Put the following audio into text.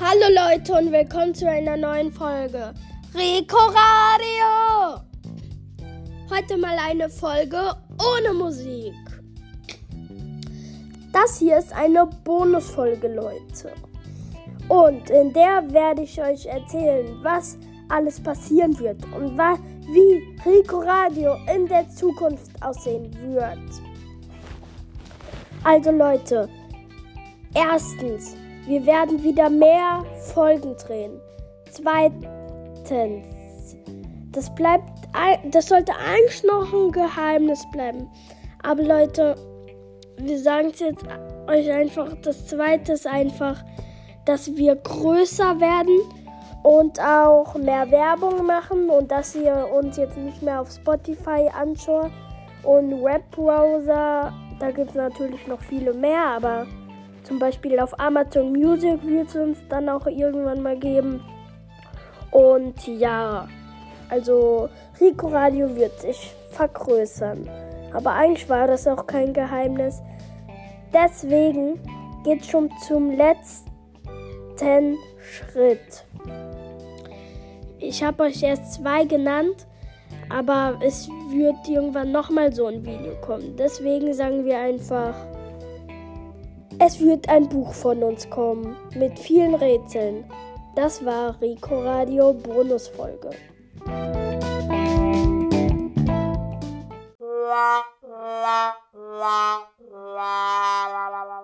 Hallo Leute und willkommen zu einer neuen Folge Rico Radio. Heute mal eine Folge ohne Musik. Das hier ist eine Bonusfolge, Leute. Und in der werde ich euch erzählen, was alles passieren wird und wie Rico Radio in der Zukunft aussehen wird. Also Leute, erstens, wir werden wieder mehr Folgen drehen. Zweitens, das bleibt, das sollte eigentlich noch ein Geheimnis bleiben. Aber Leute, wir sagen es jetzt euch einfach. Das zweite ist einfach, dass wir größer werden und auch mehr Werbung machen und dass ihr uns jetzt nicht mehr auf Spotify anschaut und Webbrowser. Da gibt es natürlich noch viele mehr, aber zum Beispiel auf Amazon Music wird es uns dann auch irgendwann mal geben. Und ja, also Rico Radio wird sich vergrößern. Aber eigentlich war das auch kein Geheimnis. Deswegen geht schon zum letzten Schritt. Ich habe euch erst zwei genannt, aber es wird irgendwann nochmal so ein Video kommen. Deswegen sagen wir einfach. Es wird ein Buch von uns kommen mit vielen Rätseln. Das war Rico Radio Bonusfolge. La la la la la la